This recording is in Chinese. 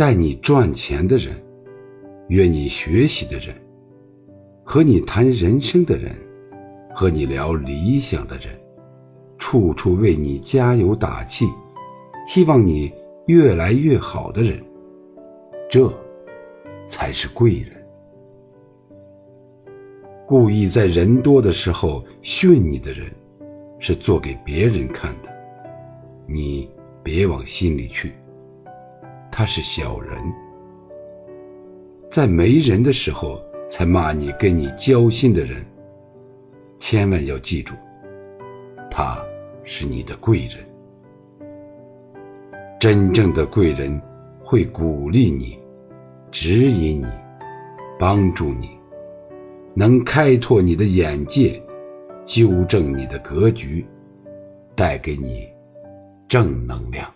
带你赚钱的人，约你学习的人，和你谈人生的人，和你聊理想的人，处处为你加油打气，希望你越来越好的人，这才是贵人。故意在人多的时候训你的人，是做给别人看的，你别往心里去。他是小人，在没人的时候才骂你跟你交心的人，千万要记住，他是你的贵人。真正的贵人会鼓励你，指引你，帮助你。能开拓你的眼界，纠正你的格局，带给你正能量。